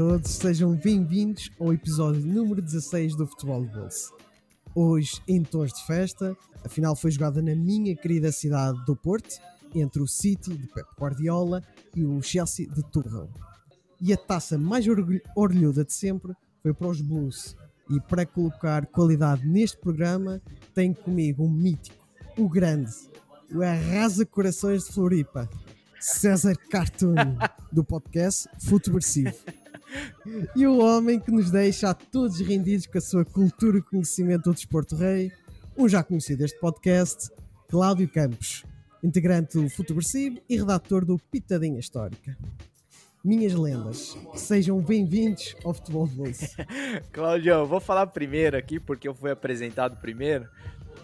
Todos, sejam bem-vindos ao episódio número 16 do Futebol de Bolso. Hoje, em tons de festa, a final foi jogada na minha querida cidade do Porto, entre o City de Pep Guardiola e o Chelsea de Tuchel. E a taça mais orgulho- orgulhuda de sempre foi para os Blues. E para colocar qualidade neste programa, tenho comigo um mítico, o grande, o arrasa corações de Floripa, César Cartoon, do podcast Futeversivo. E o homem que nos deixa a todos rendidos com a sua cultura e conhecimento do desporto rei, um já conhecido deste podcast, Cláudio Campos, integrante do Futeversivo e redator do Pitadinha Histórica. Minhas lendas, sejam bem-vindos ao Futebol de Bolso. Claudião, vou falar primeiro aqui, porque eu fui apresentado primeiro.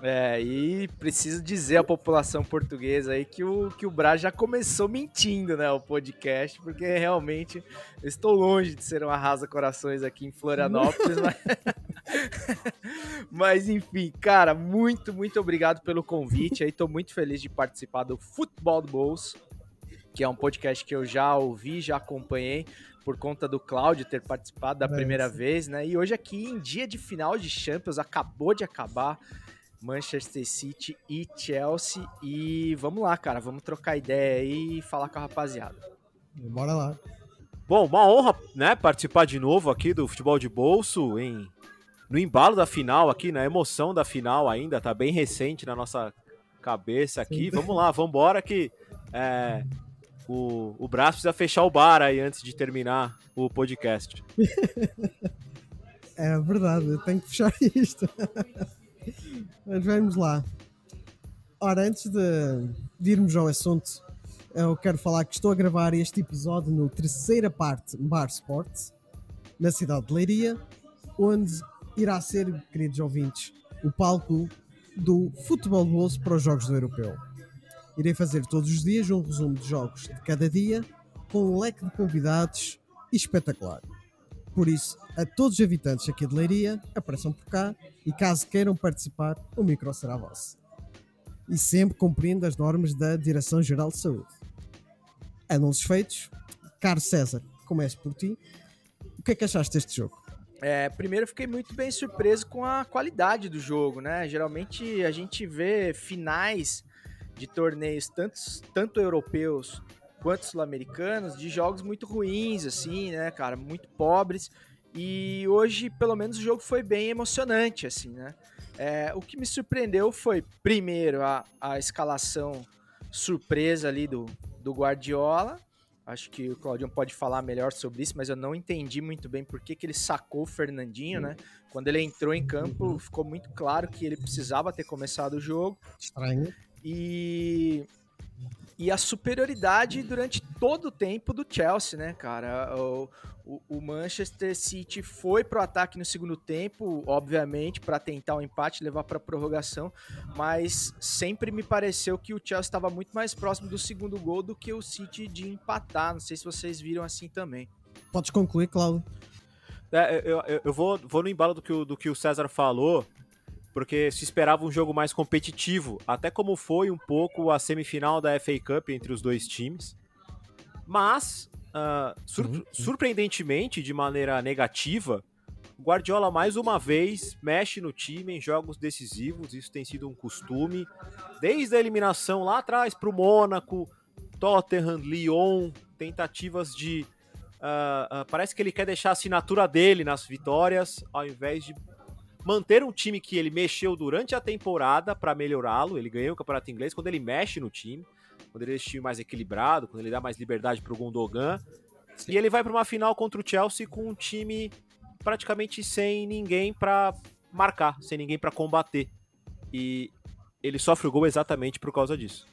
É, e preciso dizer à população portuguesa aí que o, que o Braz já começou mentindo, né, o podcast, porque realmente eu estou longe de ser um arrasa-corações aqui em Florianópolis, mas... mas enfim, cara, muito, muito obrigado pelo convite aí, tô muito feliz de participar do Futebol do Bolso, que é um podcast que eu já ouvi, já acompanhei, por conta do Cláudio ter participado da primeira vez, né? E hoje aqui em dia de final de Champions, acabou de acabar Manchester City e Chelsea. E vamos lá, cara, vamos trocar ideia aí e falar com a rapaziada. Bora lá. Bom, uma honra, né, participar de novo aqui do Futebol de Bolso em no embalo da final aqui, na emoção da final ainda, tá bem recente na nossa cabeça aqui. Sim. Vamos lá, vamos embora que é, o, o Brás precisa fechar o bar aí antes de terminar o podcast. É verdade, eu tenho que fechar isto. Mas vamos lá. Ora, antes de, de irmos ao assunto, eu quero falar que estou a gravar este episódio no terceira parte Bar Sports, na cidade de Leiria, onde irá ser, queridos ouvintes, o palco do futebol de bolso para os jogos do Europeu. Irei fazer todos os dias um resumo de jogos de cada dia, com um leque de convidados espetacular. Por isso, a todos os habitantes aqui de Leiria, apareçam por cá e caso queiram participar, o micro será vosso. E sempre cumprindo as normas da Direção-Geral de Saúde. Anúncios feitos. Caro César, comece por ti. O que é que achaste deste jogo? É, primeiro fiquei muito bem surpreso com a qualidade do jogo, né? Geralmente a gente vê finais de torneios tantos, tanto europeus quanto sul-americanos de jogos muito ruins, assim, né, cara? Muito pobres. E hoje, pelo menos, o jogo foi bem emocionante, assim, né? É, o que me surpreendeu foi, primeiro, a, a escalação surpresa ali do, do Guardiola. Acho que o Claudião pode falar melhor sobre isso, mas eu não entendi muito bem por que, que ele sacou o Fernandinho, né? Quando ele entrou em campo, ficou muito claro que ele precisava ter começado o jogo Estranho. e e a superioridade durante todo o tempo do Chelsea, né, cara? O, o- o Manchester City foi pro ataque no segundo tempo, obviamente, para tentar o empate, levar para prorrogação, mas sempre me pareceu que o Chelsea estava muito mais próximo do segundo gol do que o City de empatar. Não sei se vocês viram assim também. Podes concluir, Cláudio. É, eu, eu- eu vou, vou no embalo do que, o, do que o César falou, porque se esperava um jogo mais competitivo, até como foi um pouco a semifinal da FA Cup entre os dois times. Mas, ah, sur- Sim, sim. surpreendentemente, de maneira negativa, o Guardiola mais uma vez mexe no time em jogos decisivos, isso tem sido um costume, desde a eliminação lá atrás para o Mônaco, Tottenham, Lyon, tentativas de ah, ah, parece que ele quer deixar a assinatura dele nas vitórias, ao invés de manter um time que ele mexeu durante a temporada para melhorá-lo. Ele ganhou o campeonato inglês quando ele mexe no time, quando ele deixa o time mais equilibrado, quando ele dá mais liberdade para o Gundogan. E ele vai para uma final contra o Chelsea com um time praticamente sem ninguém para marcar, sem ninguém para combater. E ele sofre o gol exatamente por causa disso.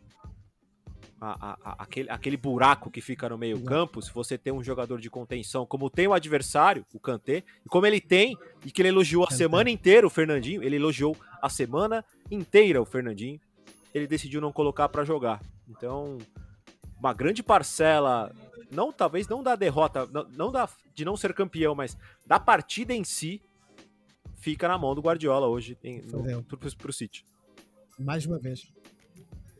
A, a, aquele, aquele buraco que fica no meio campo, se você tem um jogador de contenção, como tem o adversário, o Kanté, e como ele tem, e que ele elogiou a semana inteira o Fernandinho, ele elogiou a semana inteira o Fernandinho, ele decidiu não colocar para jogar. Então, uma grande parcela, não talvez não da derrota, não, não da, de não ser campeão, mas da partida em si, fica na mão do Guardiola hoje em, no, pro, pro City. Mais uma vez.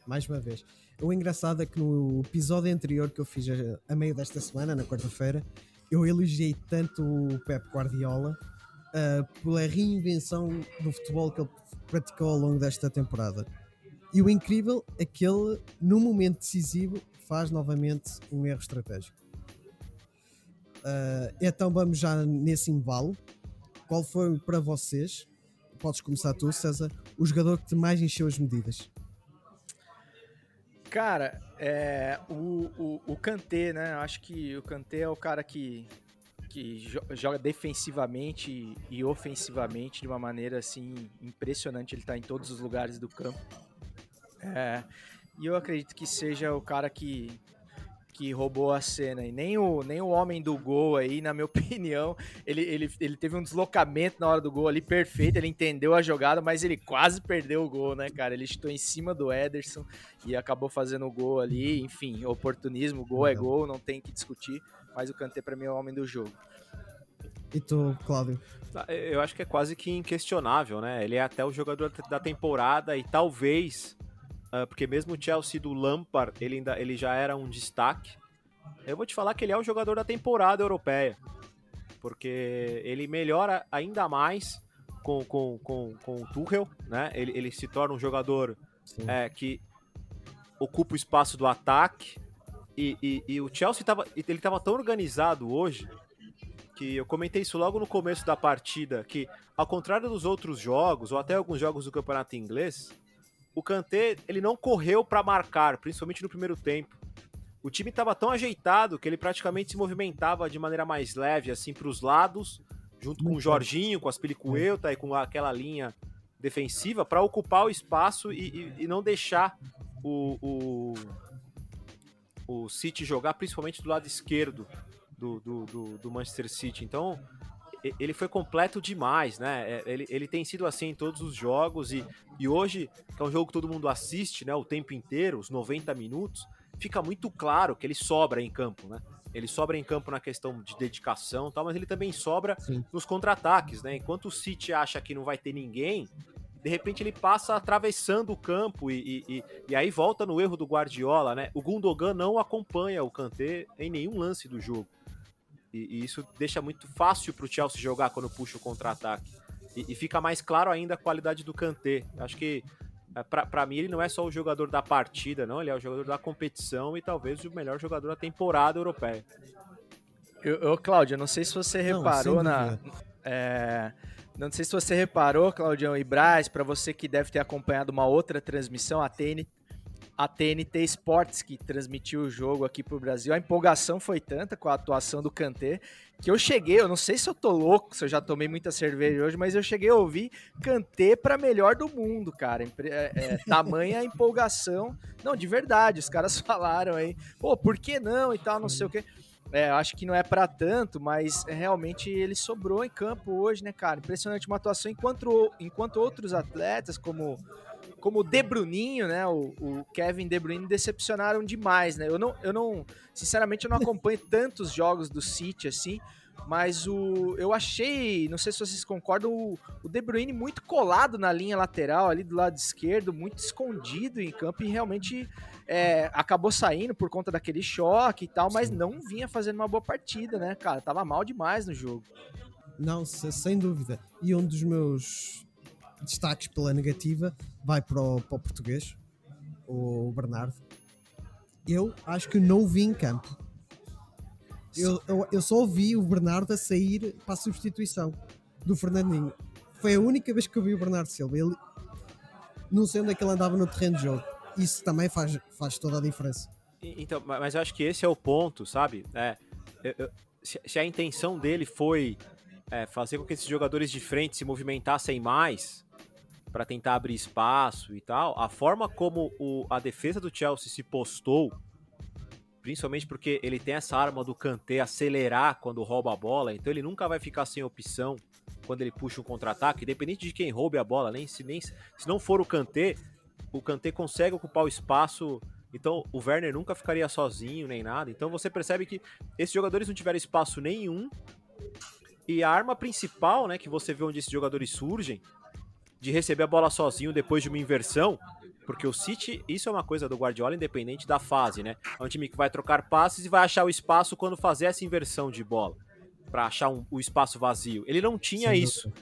Mais uma vez. O engraçado é que no episódio anterior que eu fiz a, a meio desta semana, na quarta-feira, eu elogiei tanto o Pep Guardiola uh, pela reinvenção do futebol que ele praticou ao longo desta temporada. E o incrível é que ele, no momento decisivo, faz novamente um erro estratégico. Uh, então vamos já nesse embalo. Qual foi para vocês? Podes começar tu, César. O jogador que te mais encheu as medidas? Cara, é, o, o, o né? Acho que o Kanté é o cara que, que joga defensivamente e ofensivamente de uma maneira assim impressionante. Ele tá em todos os lugares do campo. É, e eu acredito que seja o cara que, que roubou a cena. E nem o, nem o homem do gol aí, na minha opinião, ele, ele, ele teve um deslocamento na hora do gol ali perfeito, ele entendeu a jogada, mas ele quase perdeu o gol, né, cara? Ele estou em cima do Ederson e acabou fazendo o gol ali. Enfim, oportunismo, gol é gol, não tem que discutir, mas o Kanté para mim é o homem do jogo. E tu, Cláudio? Ah, eu acho que é quase que inquestionável, né? Ele é até o jogador da temporada e talvez uh, porque mesmo o Chelsea do Lampard, ele, ainda, ele já era um destaque. Eu vou te falar que ele é o jogador da temporada europeia, porque ele melhora ainda mais com, com, com, com o Tuchel, né? Ele, ele se torna um jogador é, que ocupa o espaço do ataque, e, e, e o Chelsea estava ele estava tão organizado hoje que eu comentei isso logo no começo da partida, que ao contrário dos outros jogos, ou até alguns jogos do campeonato inglês, o Kanté ele não correu para marcar, principalmente no primeiro tempo. O time estava tão ajeitado que ele praticamente se movimentava de maneira mais leve, assim, para os lados, junto com o Jorginho, com as Pelicueta e com aquela linha defensiva, para ocupar o espaço e, e, e não deixar o, o, o, City jogar, principalmente do lado esquerdo do, do, do, do Manchester City. Então, ele foi completo demais, né? É, ele, ele tem sido assim em todos os jogos e, e hoje, que é um jogo que todo mundo assiste, né? O tempo inteiro, os 90 minutos, fica muito claro que ele sobra em campo, né? Ele sobra em campo na questão de dedicação tal, mas ele também sobra Sim. nos contra-ataques, né? Enquanto o City acha que não vai ter ninguém, de repente ele passa atravessando o campo e, e, e, aí volta no erro do Guardiola, né? O Gundogan não acompanha o Kanté em nenhum lance do jogo. E, e isso deixa muito fácil para o Chelsea jogar quando puxa o contra-ataque. E, e, fica mais claro ainda a qualidade do Kanté. Acho que, é, para mim, ele não é só o jogador da partida, não. Ele é o jogador da competição e talvez o melhor jogador da temporada europeia. Eu, eu Cláudio, não sei se você reparou não, na. É, não sei se você reparou, Claudião e Braz, para você que deve ter acompanhado uma outra transmissão, a TNT a TNT Sports, que transmitiu o jogo aqui pro Brasil. A empolgação foi tanta com a atuação do Kanté que eu cheguei, eu não sei se eu tô louco, se eu já tomei muita cerveja hoje, mas eu cheguei a ouvir Kanté para melhor do mundo, cara. É, é, tamanha empolgação. Não, de verdade, os caras falaram aí, pô, por que não e tal, não sei o quê. É, acho que não é para tanto, mas realmente ele sobrou em campo hoje, né, cara? Impressionante uma atuação enquanto, enquanto outros atletas, como como o De Bruninho, né? O, o, Kevin De Bruyne decepcionaram demais, né? Eu não, eu não, sinceramente, eu não acompanho tantos jogos do City assim, mas o, eu achei, não sei se vocês concordam, o, o De Bruyne muito colado na linha lateral ali do lado esquerdo, muito escondido em campo e realmente é, acabou saindo por conta daquele choque e tal, mas não vinha fazendo uma boa partida, né, cara? Tava mal demais no jogo. Não, sem dúvida. E um dos meus destaques pela negativa vai para o, para o português, o Bernardo. Eu acho que não o vi em campo. Eu, eu, eu só ouvi o Bernardo a sair para a substituição do Fernandinho. Foi a única vez que eu vi o Bernardo Silva. Ele, não sei onde é que ele andava no terreno de jogo. Isso também faz, faz toda a diferença. Então, mas eu acho que esse é o ponto, sabe? É, eu, eu, se, se, a intenção dele foi é, fazer com que esses jogadores de frente se movimentassem mais, para tentar abrir espaço e tal, a forma como o, a defesa do Chelsea se postou, principalmente porque ele tem essa arma do Kanté acelerar quando rouba a bola, então ele nunca vai ficar sem opção quando ele puxa um contra-ataque, independente de quem roube a bola, nem se, nem, se não for o Kanté, o Kanté consegue ocupar o espaço, então o Werner nunca ficaria sozinho nem nada, então você percebe que esses jogadores não tiveram espaço nenhum, e a arma principal, né, que você vê onde esses jogadores surgem, de receber a bola sozinho depois de uma inversão, porque o City, isso é uma coisa do Guardiola independente da fase, né? É um time que vai trocar passes e vai achar o espaço quando fazer essa inversão de bola, para achar um, o espaço vazio. Ele não tinha Sim, isso.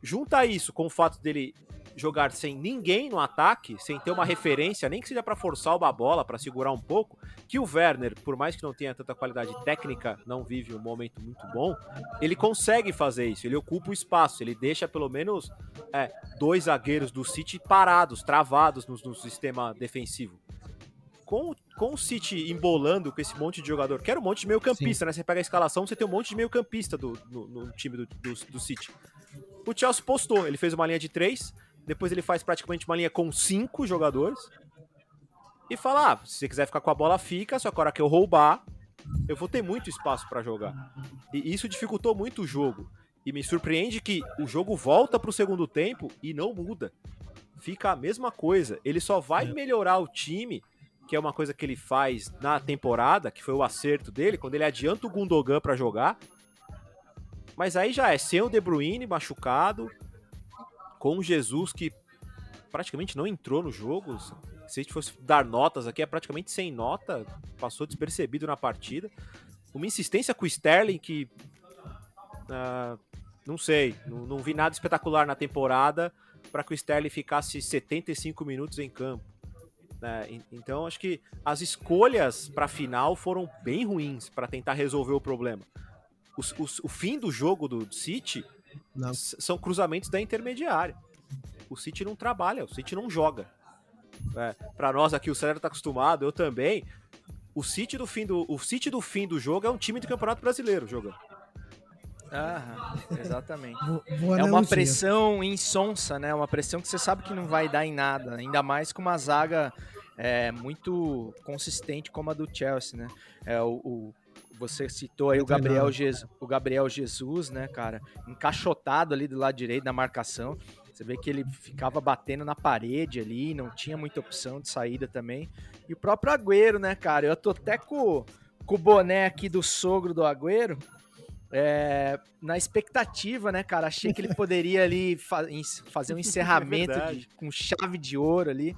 Junta isso com o fato dele jogar sem ninguém no ataque, sem ter uma referência, nem que seja para forçar uma bola, para segurar um pouco, que o Werner, por mais que não tenha tanta qualidade técnica, não vive um momento muito bom, ele consegue fazer isso, ele ocupa o espaço, ele deixa pelo menos é, dois zagueiros do City parados, travados no, no sistema defensivo. Com, com o City embolando com esse monte de jogador, que era um monte de meio campista, Sim. né? Você pega a escalação, você tem um monte de meio campista do, no, no time do, do, do City. O Chelsea postou, ele fez uma linha de três, depois ele faz praticamente uma linha com cinco jogadores. E fala: ah, se você quiser ficar com a bola, fica. Só que a hora que eu roubar, eu vou ter muito espaço para jogar. E isso dificultou muito o jogo. E me surpreende que o jogo volta para o segundo tempo e não muda. Fica a mesma coisa. Ele só vai é. melhorar o time, que é uma coisa que ele faz na temporada, que foi o acerto dele, quando ele adianta o Gundogan para jogar. Mas aí já é sem o De Bruyne machucado, com Jesus que praticamente não entrou no jogo. Se a gente fosse dar notas aqui, é praticamente sem nota, passou despercebido na partida. Uma insistência com o Sterling que. Uh, não sei, não, não, vi nada espetacular na temporada para que o Sterling ficasse 75 minutos em campo. Né? Então acho que as escolhas para a final foram bem ruins para tentar resolver o problema. O, o, o fim do jogo do City não. São cruzamentos da intermediária. O City não trabalha, o City não joga. É, para nós aqui, o Célio tá acostumado, eu também. O City do fim do, o City do fim do jogo é um time do Campeonato Brasileiro jogando. Ah, exatamente. Boa é uma pressão insonsa, né? Uma pressão que você sabe que não vai dar em nada. Ainda mais com uma zaga é, muito consistente como a do Chelsea, né? É, o, o você citou aí o Gabriel, Jesus, o Gabriel Jesus, né, cara? Encaixotado ali do lado direito na marcação. Você vê que ele ficava batendo na parede ali, não tinha muita opção de saída também. E o próprio Agüero, né, cara? Eu tô até com, com o boné aqui do sogro do Agüero. É, na expectativa, né, cara? Achei que ele poderia ali fa fazer um encerramento é de, com chave de ouro ali.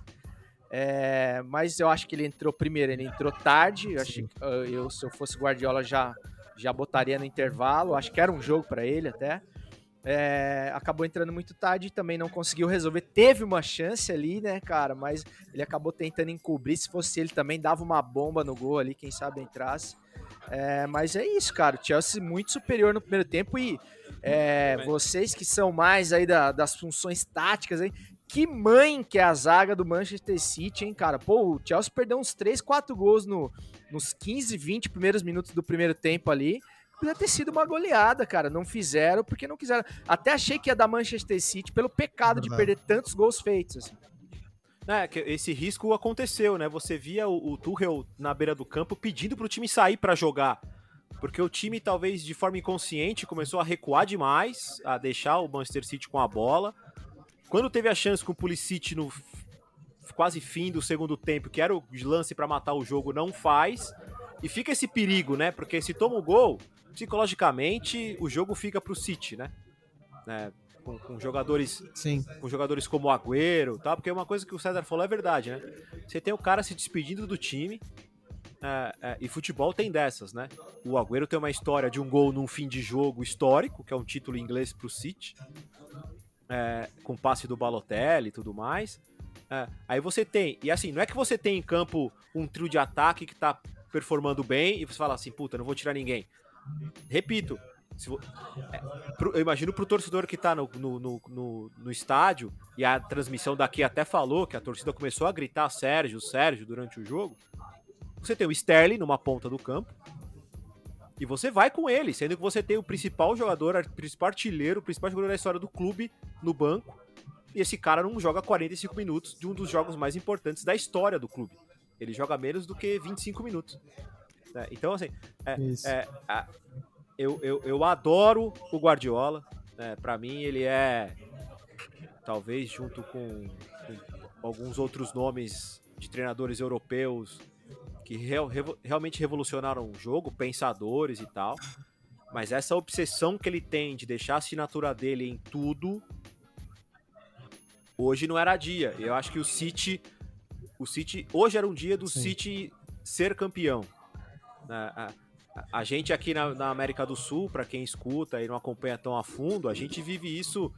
É, mas eu acho que ele entrou primeiro, ele entrou tarde. Eu, achei, eu, se eu fosse Guardiola, já, já botaria no intervalo. Acho que era um jogo para ele até. É, acabou entrando muito tarde e também não conseguiu resolver. Teve uma chance ali, né, cara? Mas ele acabou tentando encobrir. Se fosse ele também, dava uma bomba no gol ali, quem sabe entrasse. É, mas é isso, cara. O Chelsea muito superior no primeiro tempo e é, vocês que são mais aí da, das funções táticas aí, que mãe que é a zaga do Manchester City, hein, cara? Pô, o Chelsea perdeu uns 3, 4 gols no, nos 15, 20 primeiros minutos do primeiro tempo ali. Podia ter sido uma goleada, cara. Não fizeram porque não quiseram. Até achei que ia dar Manchester City pelo pecado de perder tantos gols feitos. Assim. É, que esse risco aconteceu, né? Você via o, o Tuchel na beira do campo pedindo pro time sair para jogar. Porque o time, talvez de forma inconsciente, começou a recuar demais, a deixar o Manchester City com a bola. Quando teve a chance com o Pulisic no quase fim do segundo tempo, que era o lance para matar o jogo, não faz. E fica esse perigo, né? Porque se toma o gol, psicologicamente o jogo fica pro City, né? É, com, com, jogadores Sim. com jogadores como o Agüero, tá? Porque uma coisa que o César falou é verdade, né? Você tem o cara se despedindo do time, é, é, e futebol tem dessas, né? O Agüero tem uma história de um gol num fim de jogo histórico, que é um título inglês pro City é, com passe do Balotelli e tudo mais. É, aí você tem, e assim, não é que você tem em campo um trio de ataque que tá performando bem e você fala assim, puta, não vou tirar ninguém. Repito, se, é, pro, eu imagino pro torcedor que tá no, no, no, no, no estádio, e a transmissão daqui até falou que a torcida começou a gritar Sérgio, Sérgio durante o jogo. Você tem o Sterling numa ponta do campo, e você vai com ele, sendo que você tem o principal jogador, o principal artilheiro, o principal jogador da história do clube no banco. E esse cara não joga 45 minutos de um dos jogos mais importantes da história do clube. Ele joga menos do que 25 minutos. É, então, assim, é, é, eu, eu, eu adoro o Guardiola. Né? Para mim, ele é, talvez junto com, com, alguns outros nomes de treinadores europeus que real, revo, realmente revolucionaram o jogo, pensadores e tal. Mas essa obsessão que ele tem de deixar a assinatura dele em tudo, hoje não era dia. Eu acho que o City, o City, hoje era um dia do Sim. City ser campeão. A, a, a gente aqui na, na, América do Sul, para quem escuta e não acompanha tão a fundo, a gente vive isso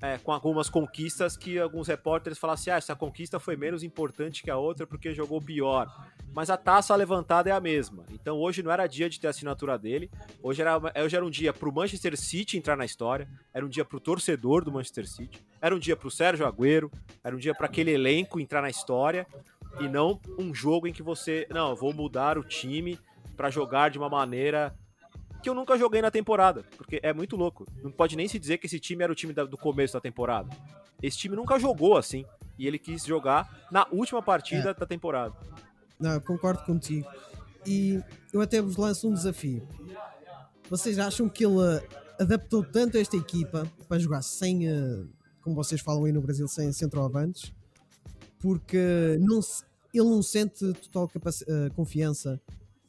é, com algumas conquistas que alguns repórteres falam assim: ah, essa conquista foi menos importante que a outra porque jogou pior. Mas a taça levantada é a mesma. Então hoje não era dia de ter a assinatura dele. Hoje era, hoje era um dia para o Manchester City entrar na história. Era um dia para o torcedor do Manchester City. Era um dia para o Sérgio Agüero. Era um dia para aquele elenco entrar na história. E não um jogo em que você. Não, vou mudar o time para jogar de uma maneira que eu nunca joguei na temporada, porque é muito louco. Não pode nem se dizer que esse time era o time do começo da temporada. Esse time nunca jogou assim, e ele quis jogar na última partida é. da temporada. Não, concordo contigo. E eu até vos lanço um desafio. Vocês acham que ele adaptou tanto esta equipa para jogar sem, eh, como vocês falam aí no Brasil, sem centroavantes? Porque não se, ele não sente total uh, confiança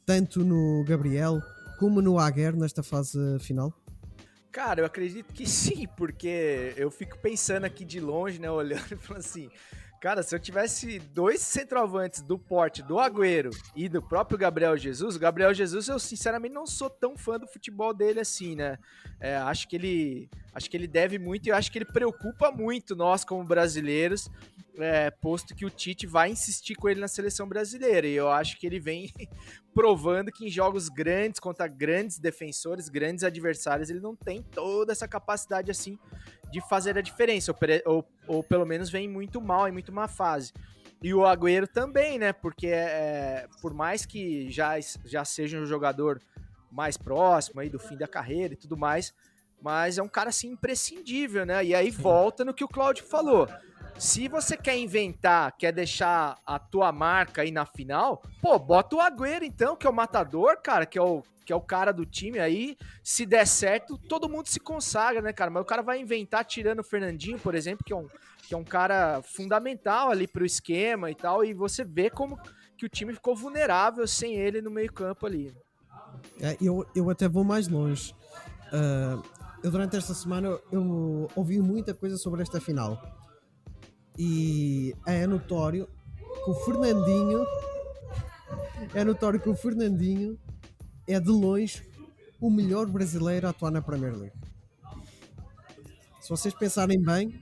tanto no Gabriel como no Aguer nesta fase final? Cara, eu acredito que sim, porque eu fico pensando aqui de longe, né, olhando e falando assim, cara, se eu tivesse dois centroavantes do porte do Agüero e do próprio Gabriel Jesus, o Gabriel Jesus eu sinceramente não sou tão fã do futebol dele assim, né? É, acho que ele acho que ele deve muito e eu acho que ele preocupa muito nós como brasileiros é, posto que o Tite vai insistir com ele na seleção brasileira. E eu acho que ele vem provando que em jogos grandes, contra grandes defensores, grandes adversários, ele não tem toda essa capacidade assim de fazer a diferença. Ou, ou, ou pelo menos vem muito mal, em muito má fase. E o Agüero também, né? Porque é, por mais que já, já seja um jogador mais próximo aí do fim da carreira e tudo mais, mas é um cara assim imprescindível, né? E aí volta no que o Claudio falou. Se você quer inventar, quer deixar a tua marca aí na final, pô, bota o Agüero então, que é o matador, cara, que é o, que é o cara do time aí. Se der certo, todo mundo se consagra, né, cara? Mas o cara vai inventar tirando o Fernandinho, por exemplo, que é um, que é um cara fundamental ali pro esquema e tal, e você vê como que o time ficou vulnerável sem ele no meio-campo ali. É, eu, eu até vou mais longe. Uh, eu durante esta semana eu ouvi muita coisa sobre esta final e é notório que o Fernandinho é notório que o Fernandinho é de longe o melhor brasileiro a atuar na Premier League. Se vocês pensarem bem,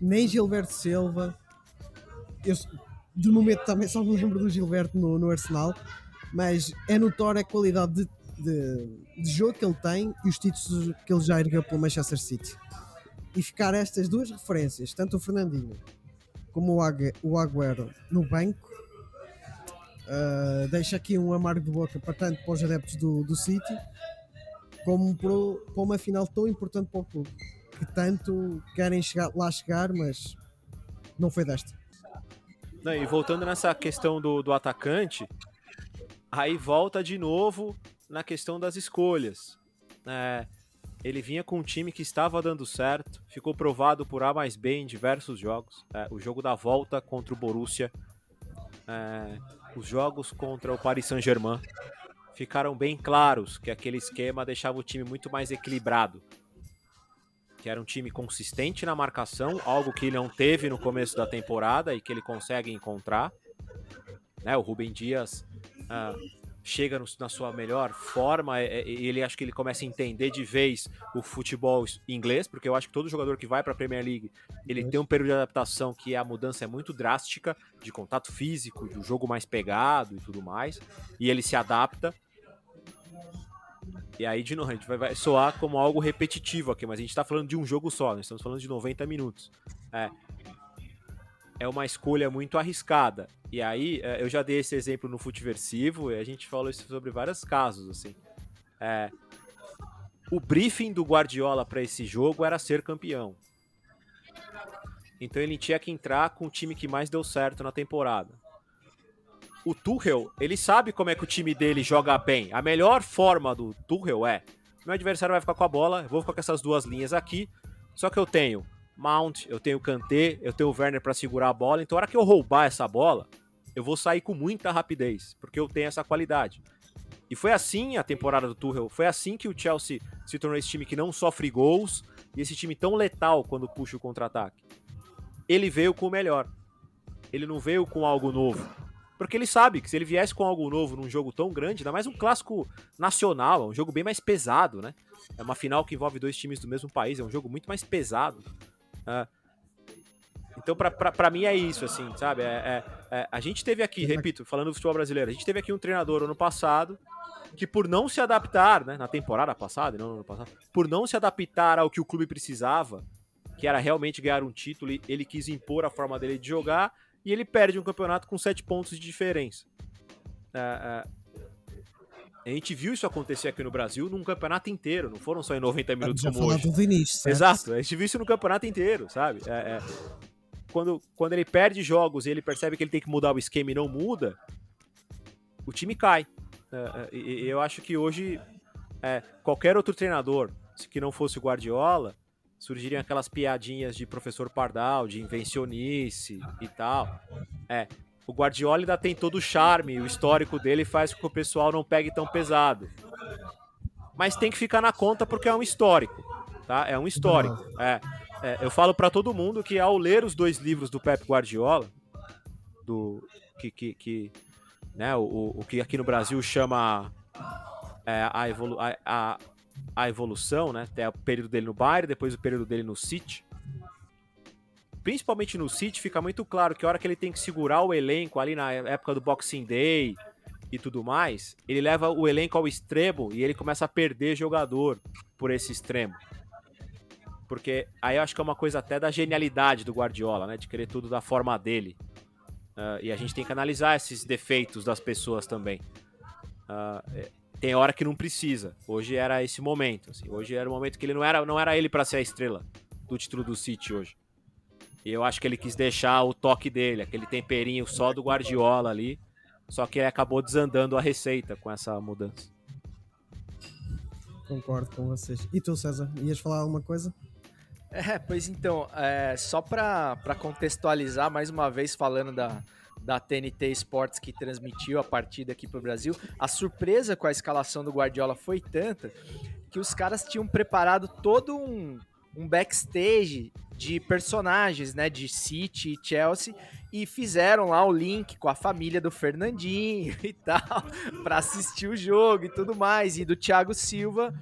nem Gilberto Silva, eu, de momento também só me lembro do Gilberto no, no Arsenal, mas é notória a qualidade de, de, de, jogo que ele tem e os títulos que ele já ergueu pelo Manchester City e ficar estas duas referências, tanto o Fernandinho como o, Agu o Agüero no banco, uh, deixa aqui um amargo de boca para tanto para os adeptos do, do City, como para, para uma final tão importante para o clube, que tanto querem chegar, lá chegar, mas não foi desta. Não, e voltando nessa questão do, do atacante, aí volta de novo na questão das escolhas. É, ele vinha com um time que estava dando certo, ficou provado por A mais B em diversos jogos. É, o jogo da volta contra o Borussia, é, os jogos contra o Paris Saint-Germain ficaram bem claros que aquele esquema deixava o time muito mais equilibrado. Que era um time consistente na marcação, algo que não teve no começo da temporada e que ele consegue encontrar. Né, o Rubem Dias uh, chega no, na sua melhor forma, é, é, ele acho que ele começa a entender de vez o futebol inglês, porque eu acho que todo jogador que vai para a Premier League, ele tem um período de adaptação que a mudança é muito drástica, de contato físico, do jogo mais pegado e tudo mais, e ele se adapta. E aí, de novo, a gente vai, vai soar como algo repetitivo aqui, mas a gente está falando de um jogo só, nós estamos falando de 90 minutos. É, é uma escolha muito arriscada. E aí, é, eu já dei esse exemplo no Futiversivo, e a gente falou isso sobre vários casos, assim. É, o briefing do Guardiola para esse jogo era ser campeão. Então ele tinha que entrar com o time que mais deu certo na temporada. O Tuchel, ele sabe como é que o time dele joga bem. A melhor forma do Tuchel é: meu adversário vai ficar com a bola, vou ficar com essas duas linhas aqui. Só que eu tenho Mount, eu tenho Kanté, eu tenho o Werner para segurar a bola. Então, a hora que eu roubar essa bola, eu vou sair com muita rapidez, porque eu tenho essa qualidade. E foi assim a temporada do Tuchel, foi assim que o Chelsea se tornou esse time que não sofre gols e esse time tão letal quando puxa o contra-ataque. Ele veio com o melhor. Ele não veio com algo novo. Porque ele sabe que se ele viesse com algo novo num jogo tão grande, ainda mais um clássico nacional, é um jogo bem mais pesado, né? É uma final que envolve dois times do mesmo país, é um jogo muito mais pesado. Uh, então, para mim é isso, assim, sabe? É, é, é, a gente teve aqui, repito, falando do futebol brasileiro, a gente teve aqui um treinador ano passado que, por não se adaptar, né, na temporada passada, não no ano passado, por não se adaptar ao que o clube precisava, que era realmente ganhar um título, ele quis impor a forma dele de jogar e ele perde um campeonato com sete pontos de diferença. A gente viu isso acontecer aqui no Brasil num campeonato inteiro, não foram só em 90 minutos como hoje. Do início, certo? Exato, a gente viu isso no campeonato inteiro, sabe? É, é, quando, quando ele perde jogos e ele percebe que ele tem que mudar o esquema e não muda, o time cai. É, é e, eu acho que hoje é, qualquer outro treinador, que não fosse o Guardiola, surgiriam aquelas piadinhas de professor Pardal, de invencionice e tal. É, o Guardiola ainda tem todo o charme, o histórico dele faz com que o pessoal não pegue tão pesado. Mas tem que ficar na conta porque é um histórico, tá? É um histórico. É, é eu falo para todo mundo que ao ler os dois livros do Pep Guardiola, do que, que, que né, o, o que aqui no Brasil chama é, a, evolu a, a, a evolução, né? Até o período dele no Bayern, depois o período dele no City. Principalmente no City, fica muito claro que a hora que ele tem que segurar o elenco ali na época do Boxing Day e tudo mais, ele leva o elenco ao extremo e ele começa a perder jogador por esse extremo. Porque aí eu acho que é uma coisa até da genialidade do Guardiola, né? De querer tudo da forma dele. Uh, e a gente tem que analisar esses defeitos das pessoas também. Uh, tem hora que não precisa. Hoje era esse momento. Assim. Hoje era o momento que ele não era, não era ele para ser a estrela do título do City hoje. E eu acho que ele quis deixar o toque dele, aquele temperinho só do Guardiola ali. Só que ele acabou desandando a receita com essa mudança. Concordo com vocês. E tu, César, ias falar alguma coisa? É, pois então, é, só para contextualizar, mais uma vez falando da, da TNT Sports que transmitiu a partida aqui para o Brasil, a surpresa com a escalação do Guardiola foi tanta que os caras tinham preparado todo um, um backstage de personagens, né, de City e Chelsea e fizeram lá o link com a família do Fernandinho e tal, para assistir o jogo e tudo mais, e do Thiago Silva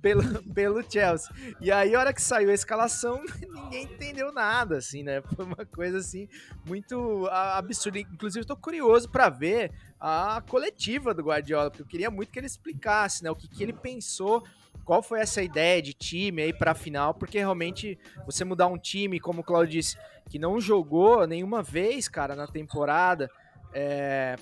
pelo, pelo Chelsea. E aí, a hora que saiu a escalação, ninguém entendeu nada, assim, né? Foi uma coisa, assim, muito absurda. Inclusive, estou curioso para ver a coletiva do Guardiola, porque eu queria muito que ele explicasse, né? O que, que ele pensou qual foi essa ideia de time aí para a final, porque realmente você mudar um time, como o Claudio disse, que não jogou nenhuma vez, cara, na temporada, é,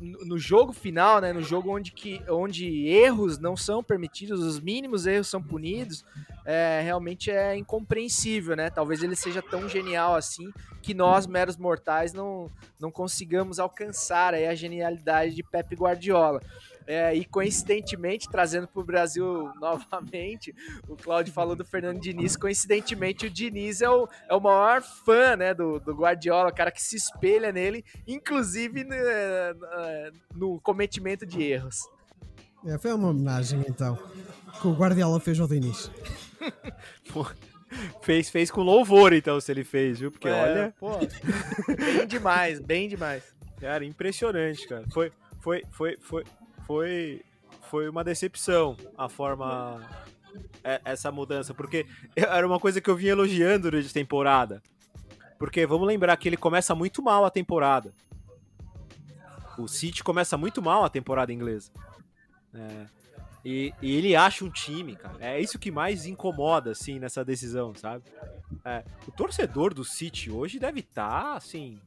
no jogo final, né, no jogo onde, que, onde erros não são permitidos, os mínimos erros são punidos, é, realmente é incompreensível, né? Talvez ele seja tão genial assim que nós, meros mortais, não, não consigamos alcançar aí a genialidade de Pep Guardiola. É, e coincidentemente, trazendo para o Brasil novamente, o Claudio falou do Fernando Diniz. Coincidentemente, o Diniz é o, é o maior fã né, do, do Guardiola, o cara que se espelha nele, inclusive no, né, no cometimento de erros. É, foi uma homenagem então que o Guardiola fez ao Diniz. fez, fez com louvor, então, se ele fez, viu? Porque é, olha. Pô, bem demais, bem demais. Cara, impressionante, cara. Foi, foi, foi, foi, foi, foi uma decepção a forma. É, essa mudança, porque era uma coisa que eu vinha elogiando durante a temporada. Porque vamos lembrar que ele começa muito mal a temporada. O City começa muito mal a temporada inglesa. É, e, e, ele acha um time, cara. É isso que mais incomoda, assim, nessa decisão, sabe? É, o torcedor do City hoje deve estar, tá, assim,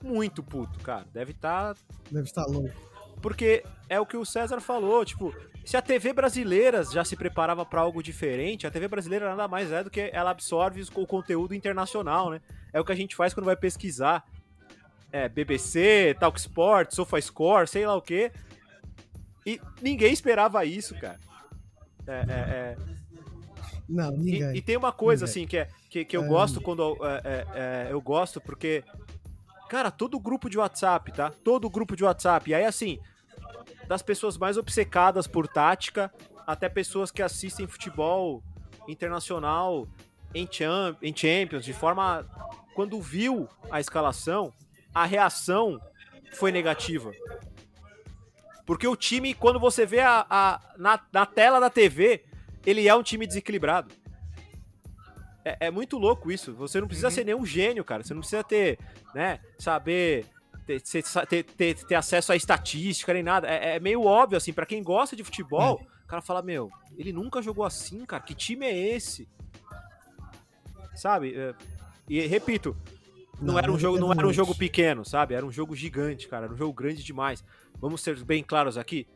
muito puto, cara. Deve estar. Tá... Deve estar louco porque é o que o César falou, tipo, se a TV brasileira já se preparava para algo diferente, a TV brasileira nada mais é do que ela absorve o conteúdo internacional, né? É o que a gente faz quando vai pesquisar. É, BBC, Talk Sport, SofaScore, sei lá o quê. E ninguém esperava isso, cara. É, é, é. Não, ninguém. E, e, tem uma coisa, ninguém. assim, que, é, que, que eu É. gosto quando. é, é, eu gosto porque. Cara, todo grupo de WhatsApp, tá? Todo grupo de WhatsApp. E aí, assim, das pessoas mais obcecadas por tática até pessoas que assistem futebol internacional em, em Champions, de forma. Quando viu a escalação, a reação foi negativa. Porque o time, quando você vê a, a- na, na tela da TV, ele é um time desequilibrado. É, é muito louco isso. Você não precisa ser nenhum gênio, cara. Você não precisa ter, né, saber ter, ter, ter, ter acesso à estatística nem nada. É, é meio óbvio, assim, pra quem gosta de futebol, o cara fala, meu, ele nunca jogou assim, cara. Que time é esse? Sabe? É, E repito, não, Não, era um mas jogo, não era um jogo pequeno, sabe? Era um jogo gigante, cara. Era um jogo grande demais. Vamos ser bem claros aqui.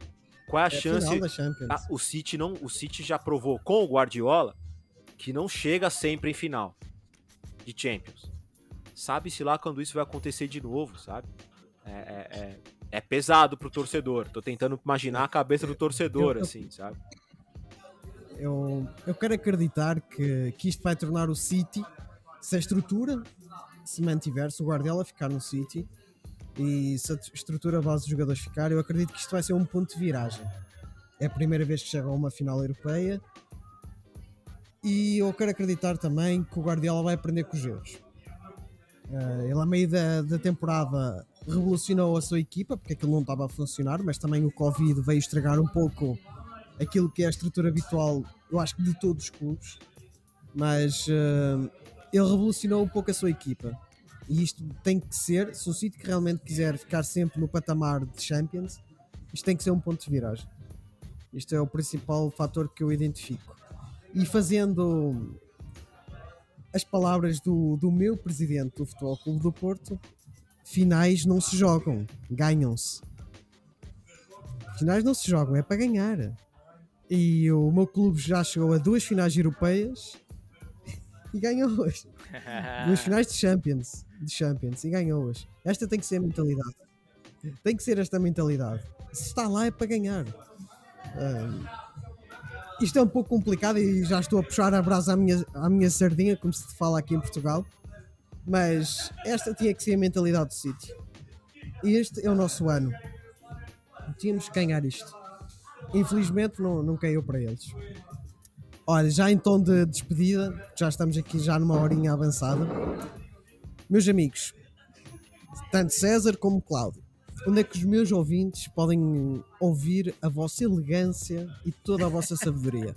Qual é a É a chance? final da Champions. Ah, o City não, o City já provou com o Guardiola que não chega sempre em final de Champions. Sabe-se lá quando isso vai acontecer de novo, sabe? É, é, é- é pesado pro torcedor. Tô tentando imaginar a cabeça do torcedor, Eu- eu- assim, sabe? Eu, eu quero acreditar que, que isto vai tornar o City, se a estrutura se mantiver, se o Guardiola ficar no City e se a estrutura base dos jogadores ficar, eu acredito que isto vai ser um ponto de viragem. É a primeira vez que chega a uma final europeia e eu quero acreditar também que o Guardiola vai aprender com os erros. Eh, ele, a meio da, da temporada, revolucionou a sua equipa porque aquilo não estava a funcionar, mas também o Covid veio estragar um pouco aquilo que é a estrutura habitual, eu acho que de todos os clubes, mas eh, ele revolucionou um pouco a sua equipa. E isto tem que ser, se o City que realmente quiser ficar sempre no patamar de Champions, isto tem que ser um ponto de viragem. Isto é o principal fator que eu identifico. E fazendo as palavras do, do meu presidente do Futebol Clube do Porto, finais não se jogam, ganham-se. Finais não se jogam, é para ganhar. E o meu clube já chegou a duas finais europeias e ganhou hoje. Duas finais de Champions, de Champions e ganhou hoje. Esta tem que ser a mentalidade. Tem que ser esta mentalidade. Se está lá é para ganhar. Ahm, isto é um pouco complicado e já estou a puxar a brasa à minha, à minha sardinha, como se fala aqui em Portugal. Mas esta tinha que ser a mentalidade do sítio. E este é o nosso ano. Tínhamos que ganhar isto. Infelizmente não, não caiu para eles. Olha, já em tom de despedida, já estamos aqui já numa horinha avançada. Meus amigos, tanto César como Cláudio, onde é que os meus ouvintes podem ouvir a vossa elegância e toda a vossa sabedoria?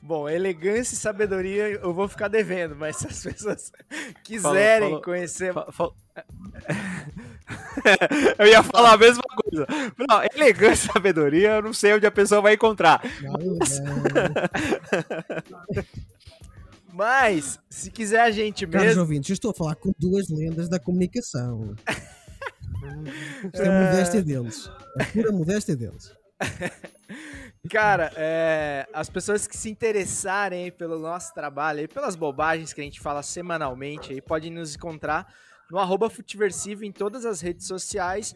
Bom, elegância e sabedoria eu vou ficar devendo, mas se as pessoas quiserem falou. conhecer. Fa- fa- eu ia falar a mesma coisa. Não, elegância e sabedoria, eu não sei onde a pessoa vai encontrar. Mas, se quiser a gente Caros mesmo. ouvintes, eu estou a falar com duas lendas da comunicação. Isto é modéstia deles. A pura modéstia deles. Cara, é, as pessoas que se interessarem aí pelo nosso trabalho, aí, pelas bobagens que a gente fala semanalmente, aí, podem nos encontrar no arroba Futiversivo em todas as redes sociais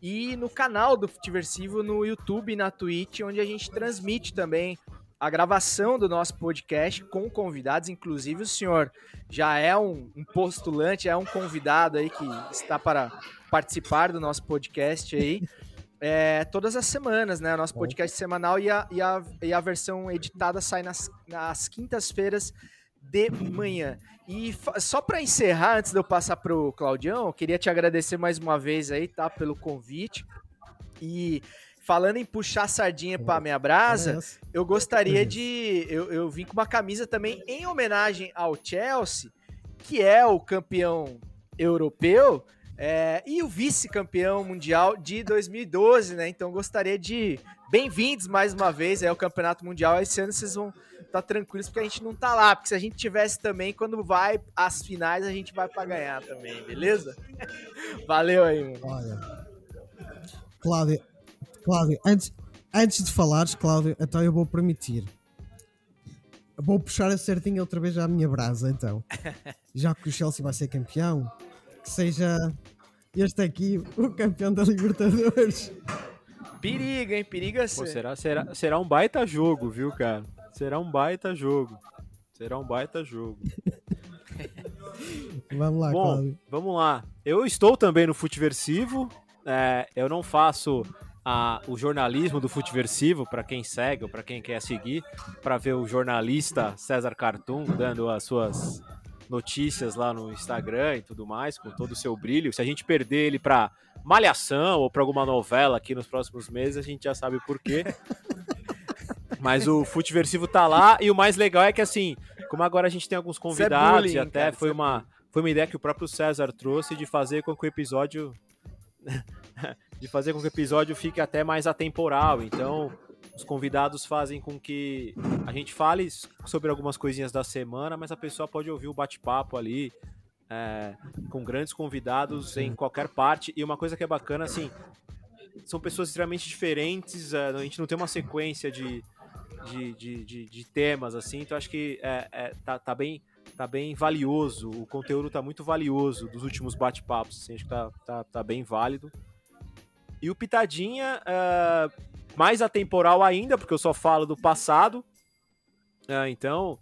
e no canal do Futiversivo no YouTube e na Twitch, onde a gente transmite também a gravação do nosso podcast com convidados, inclusive o senhor já é um, um postulante, é um convidado aí que está para participar do nosso podcast aí. É, todas as semanas, né? O nosso podcast semanal e a, e a, e a versão editada sai nas, nas quintas-feiras de manhã. E só para encerrar, antes de eu passar pro Claudião, eu queria te agradecer mais uma vez aí, tá? Pelo convite. E falando em puxar sardinha pra minha brasa, eu gostaria de. Eu, eu vim com uma camisa também em homenagem ao Chelsea, que é o campeão europeu é, e o vice-campeão mundial de 2012, né? Então gostaria de. Bem-vindos mais uma vez ao Campeonato Mundial. Esse ano vocês vão estar tranquilos porque a gente não tá lá. Porque se a gente tivesse também, quando vai às finais, a gente vai para ganhar também, beleza? Valeu aí, mano. Olha, Cláudio, Cláudio, antes, antes de falares, Cláudio, então eu vou permitir. Vou puxar a certinha outra vez à minha brasa, então. Já que o Chelsea vai ser campeão, que seja este aqui o campeão da Libertadores. Periga, hein? Periga Pô, ser. será, será, será um baita jogo, viu, cara? Será um baita jogo. Será um baita jogo. Vamos lá, Bom, Cláudio. vamos lá. Eu estou também no Futeversivo. É, eu não faço a- o jornalismo do Futeversivo para quem segue ou para quem quer seguir, para ver o jornalista César Cartoon dando as suas notícias lá no Instagram e tudo mais, com todo o seu brilho. Se a gente perder ele para Malhação ou para alguma novela aqui nos próximos meses, a gente já sabe por quê. Mas o Futeversivo tá lá e o mais legal é que assim, como agora a gente tem alguns convidados bullying, e até cara, foi é uma foi uma ideia que o próprio César trouxe de fazer com que o episódio de fazer com que o episódio fique até mais atemporal. Então, os convidados fazem com que a gente fale sobre algumas coisinhas da semana, mas a pessoa pode ouvir o bate-papo ali é, com grandes convidados em qualquer parte. E uma coisa que é bacana, assim, são pessoas extremamente diferentes. é, a gente não tem uma sequência de, de, de, de- de temas, assim. Então, acho que é, é, tá, tá bem tá bem valioso. O conteúdo tá muito valioso dos últimos bate-papos. Assim, acho que tá, tá, tá bem válido. E o Pitadinha, é, mais atemporal ainda, porque eu só falo do passado. É, então,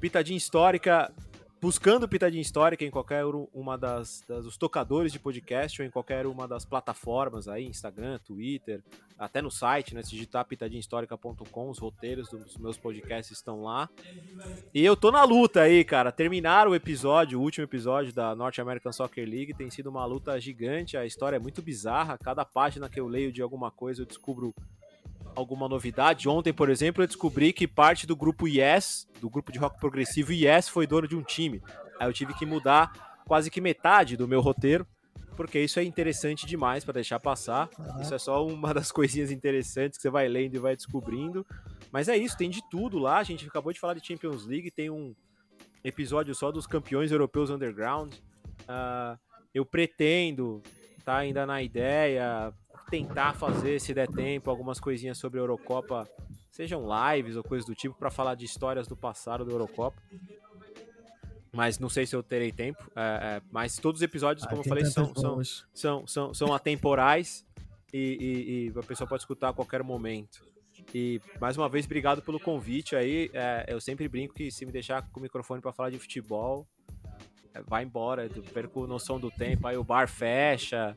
Pitadinha Histórica, buscando Pitadinha Histórica em qualquer um- uma das, das tocadores de podcast ou em qualquer uma das plataformas aí, Instagram, Twitter, até no site, né? Se digitar pitadinhahistórica.com, os roteiros dos meus podcasts estão lá. E eu tô na luta aí, cara. Terminar o episódio, o último episódio da North American Soccer League tem sido uma luta gigante. A história é muito bizarra. Cada página que eu leio de alguma coisa eu descubro alguma novidade. Ontem, por exemplo, eu descobri que parte do grupo Yes, do grupo de rock progressivo Yes, foi dono de um time. Aí eu tive que mudar quase que metade do meu roteiro, porque isso é interessante demais para deixar passar. Isso é só uma das coisinhas interessantes que você vai lendo e vai descobrindo. Mas é isso, tem de tudo lá. A gente acabou de falar de Champions League, tem um episódio só dos campeões europeus underground. Ah, eu pretendo, tá ainda na ideia, tentar fazer, se der tempo, algumas coisinhas sobre a Eurocopa, sejam lives ou coisas do tipo, para falar de histórias do passado da Eurocopa. Mas não sei se eu terei tempo. é, é, mas todos os episódios, Ah, como eu tem falei, são, são, são, são, são atemporais e, e- e a pessoa pode escutar a qualquer momento. E mais uma vez, obrigado pelo convite aí. É, eu sempre brinco que se me deixar com o microfone para falar de futebol, é, vai embora, eu perco noção do tempo. Aí o bar fecha.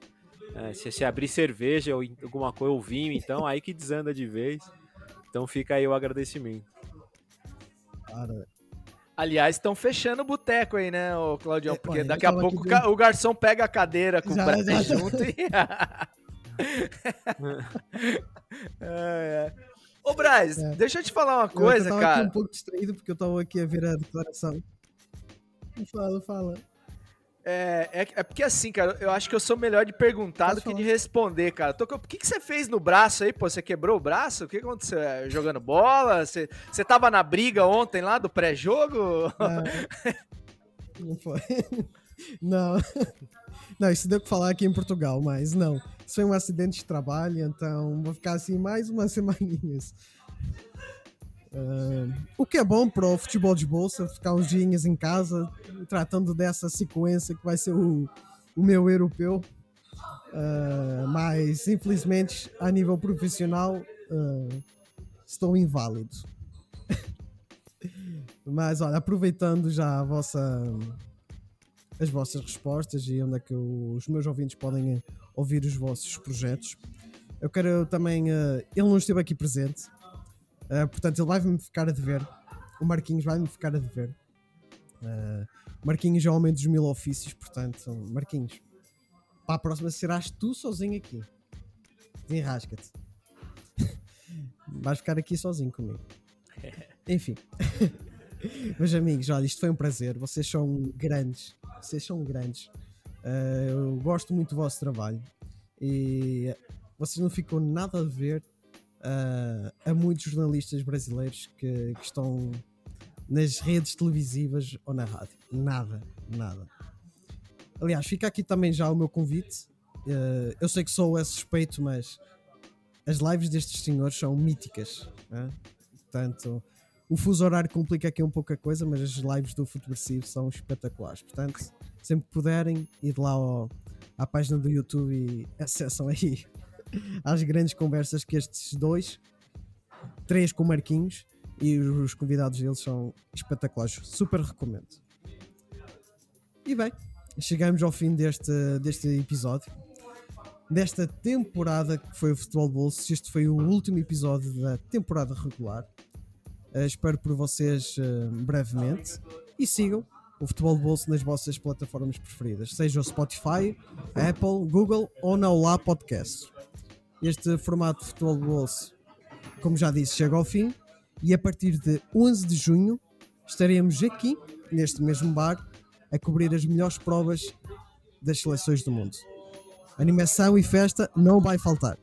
É, se, se abrir cerveja ou alguma coisa, ou vinho, então aí que desanda de vez. Então fica aí o agradecimento. Cara, Aliás, estão fechando o boteco aí, né, ô Claudião? É, Porque olha, daqui eu a pouco o ga- o garçom pega a cadeira com Já, o prato já, já. junto e. É, é. Ô, Braz, É. deixa eu te falar uma eu coisa, tava cara. aqui um pouco distraído porque eu tava aqui a ver a declaração. Fala, fala. É, é, é porque assim, cara, eu acho que eu sou melhor de perguntar do que falar. de responder, cara. Tô O que, que você fez no braço aí, pô? Você quebrou o braço? O que aconteceu? É, Jogando bola? Você, você tava na briga ontem lá do pré-jogo? Ah, não foi. Não. Não, isso deu que falar aqui em Portugal, mas não. Isso foi um acidente de trabalho, então vou ficar assim mais umas semaninhas. Ah, o que é bom para o futebol de bolsa, ficar uns dias em casa, tratando dessa sequência que vai ser o, o meu europeu. Ah, mas, infelizmente, a nível profissional, ah, estou inválido. Mas olha, aproveitando já vossa, as vossas respostas e onde é que os meus ouvintes podem ouvir os vossos projetos, eu quero também. ele não esteve aqui presente, eh, portanto, ele vai-me ficar a dever. O Marquinhos vai-me ficar a dever. Eh, Marquinhos é o homem dos mil ofícios, portanto, Marquinhos, para a próxima serás tu sozinho aqui. Desenrasca-te. Vais ficar aqui sozinho comigo. Enfim. Meus amigos, olha, isto foi um prazer. Vocês são grandes. Vocês são grandes. Eh, eu gosto muito do vosso trabalho. E vocês não ficam nada a ver eh, a muitos jornalistas brasileiros que, que estão nas redes televisivas ou na rádio. Nada, nada. Aliás, fica aqui também já o meu convite. Eh, eu sei que sou é suspeito, mas as lives destes senhores são míticas. né? Portanto, o fuso horário complica aqui um pouco a coisa, mas as lives do Futeversivo são espetaculares. Portanto, sempre que puderem, ir lá ao- à página do YouTube e acessam aí às grandes conversas que estes dois, três com Marquinhos, e os convidados deles são espetaculares. Super recomendo. E bem, chegamos ao fim deste, deste episódio. Desta temporada que foi o Futebol Bolso. Este foi o último episódio da temporada regular. Eh, espero por vocês eh, brevemente. E sigam o Futebol Bolso nas vossas plataformas preferidas, seja o Spotify, Apple, Google ou na Olá Podcast. Este formato de Futebol de Bolso, como já disse, chega ao fim. E a partir de 11 de junho estaremos aqui, neste mesmo bar, a cobrir as melhores provas das seleções do mundo. Animação e festa não vai faltar.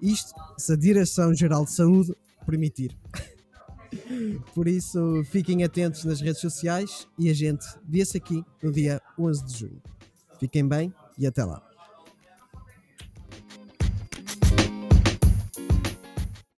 Isto se a Direção-Geral de Saúde permitir. Por isso, fiquem atentos nas redes sociais e a gente vê-se aqui no dia 11 de junho. Fiquem bem e até lá.